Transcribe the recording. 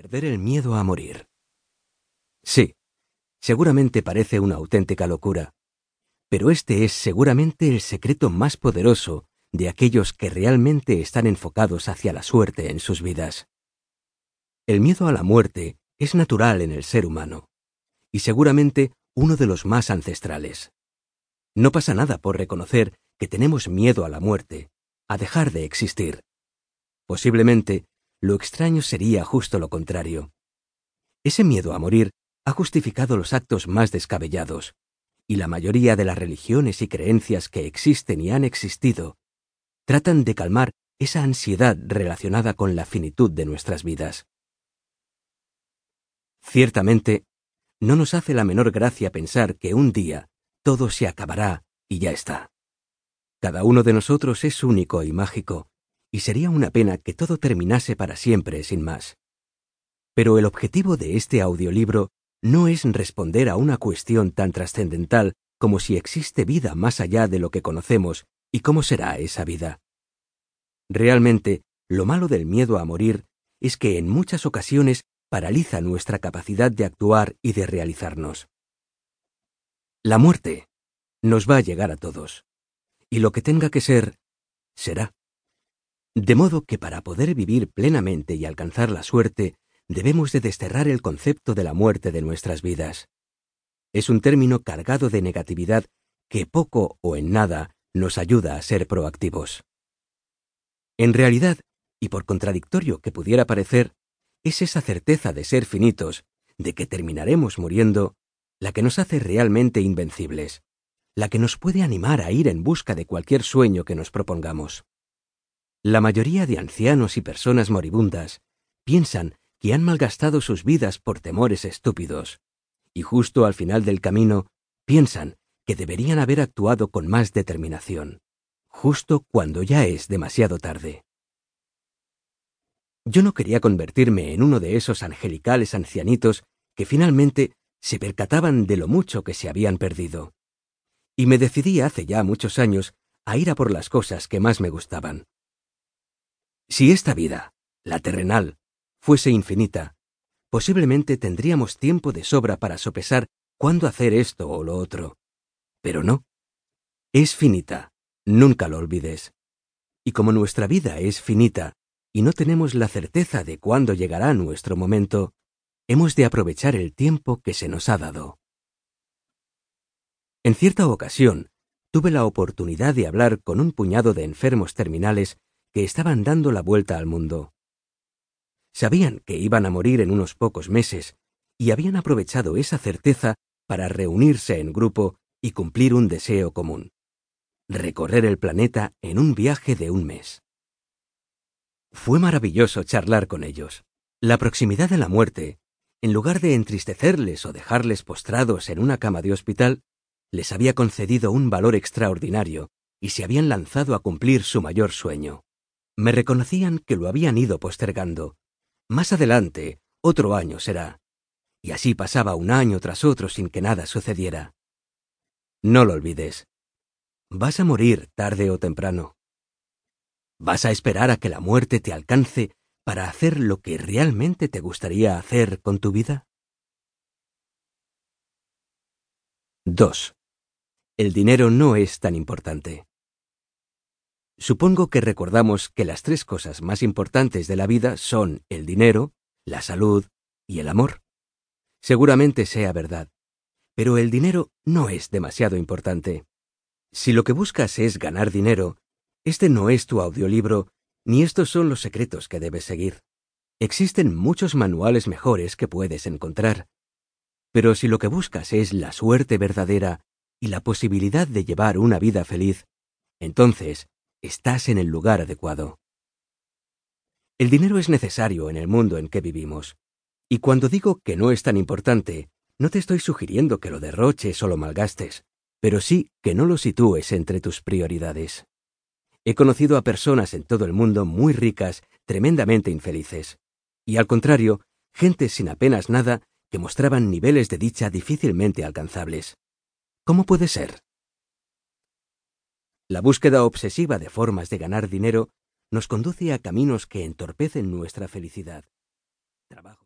Perder el miedo a morir. Sí, seguramente parece una auténtica locura, pero este es seguramente el secreto más poderoso de aquellos que realmente están enfocados hacia la suerte en sus vidas. El miedo a la muerte es natural en el ser humano, y seguramente uno de los más ancestrales. No pasa nada por reconocer que tenemos miedo a la muerte, a dejar de existir. Posiblemente, lo extraño sería justo lo contrario. Ese miedo a morir ha justificado los actos más descabellados, y la mayoría de las religiones y creencias que existen y han existido tratan de calmar esa ansiedad relacionada con la finitud de nuestras vidas. Ciertamente, no nos hace la menor gracia pensar que un día todo se acabará y ya está. Cada uno de nosotros es único y mágico, y sería una pena que todo terminase para siempre sin más. Pero el objetivo de este audiolibro no es responder a una cuestión tan trascendental como si existe vida más allá de lo que conocemos y cómo será esa vida. Realmente, lo malo del miedo a morir es que en muchas ocasiones paraliza nuestra capacidad de actuar y de realizarnos. La muerte nos va a llegar a todos y lo que tenga que ser, será. De modo que para poder vivir plenamente y alcanzar la suerte, debemos de desterrar el concepto de la muerte de nuestras vidas. Es un término cargado de negatividad que poco o en nada nos ayuda a ser proactivos. En realidad, y por contradictorio que pudiera parecer, es esa certeza de ser finitos, de que terminaremos muriendo, la que nos hace realmente invencibles la que nos puede animar a ir en busca de cualquier sueño que nos propongamos. La mayoría de ancianos y personas moribundas piensan que han malgastado sus vidas por temores estúpidos, y justo al final del camino piensan que deberían haber actuado con más determinación, justo cuando ya es demasiado tarde. Yo no quería convertirme en uno de esos angelicales ancianitos que finalmente se percataban de lo mucho que se habían perdido y me decidí hace ya muchos años a ir a por las cosas que más me gustaban. Si esta vida, la terrenal, fuese infinita, posiblemente tendríamos tiempo de sobra para sopesar cuándo hacer esto o lo otro. Pero no. Es finita, nunca lo olvides. Y como nuestra vida es finita y no tenemos la certeza de cuándo llegará nuestro momento, hemos de aprovechar el tiempo que se nos ha dado. En cierta ocasión, tuve la oportunidad de hablar con un puñado de enfermos terminales que estaban dando la vuelta al mundo. Sabían que iban a morir en unos pocos meses y habían aprovechado esa certeza para reunirse en grupo y cumplir un deseo común. Recorrer el planeta en un viaje de un mes. Fue maravilloso charlar con ellos. La proximidad de la muerte, en lugar de entristecerles o dejarles postrados en una cama de hospital, les había concedido un valor extraordinario y se habían lanzado a cumplir su mayor sueño. Me reconocían que lo habían ido postergando. Más adelante, otro año será. Y así pasaba un año tras otro sin que nada sucediera. No lo olvides. Vas a morir tarde o temprano. Vas a esperar a que la muerte te alcance para hacer lo que realmente te gustaría hacer con tu vida. 2 el dinero no es tan importante. Supongo que recordamos que las tres cosas más importantes de la vida son el dinero, la salud y el amor. Seguramente sea verdad, pero el dinero no es demasiado importante. Si lo que buscas es ganar dinero, este no es tu audiolibro, ni estos son los secretos que debes seguir. Existen muchos manuales mejores que puedes encontrar. Pero si lo que buscas es la suerte verdadera y la posibilidad de llevar una vida feliz, entonces estás en el lugar adecuado. El dinero es necesario en el mundo en que vivimos. Y cuando digo que no es tan importante, no te estoy sugiriendo que lo derroches o lo malgastes, pero sí que no lo sitúes entre tus prioridades. He conocido a personas en todo el mundo muy ricas, tremendamente infelices, y al contrario, gente sin apenas nada que mostraban niveles de dicha difícilmente alcanzables. ¿Cómo puede ser? La búsqueda obsesiva de formas de ganar dinero nos conduce a caminos que entorpecen nuestra felicidad. Trabajo.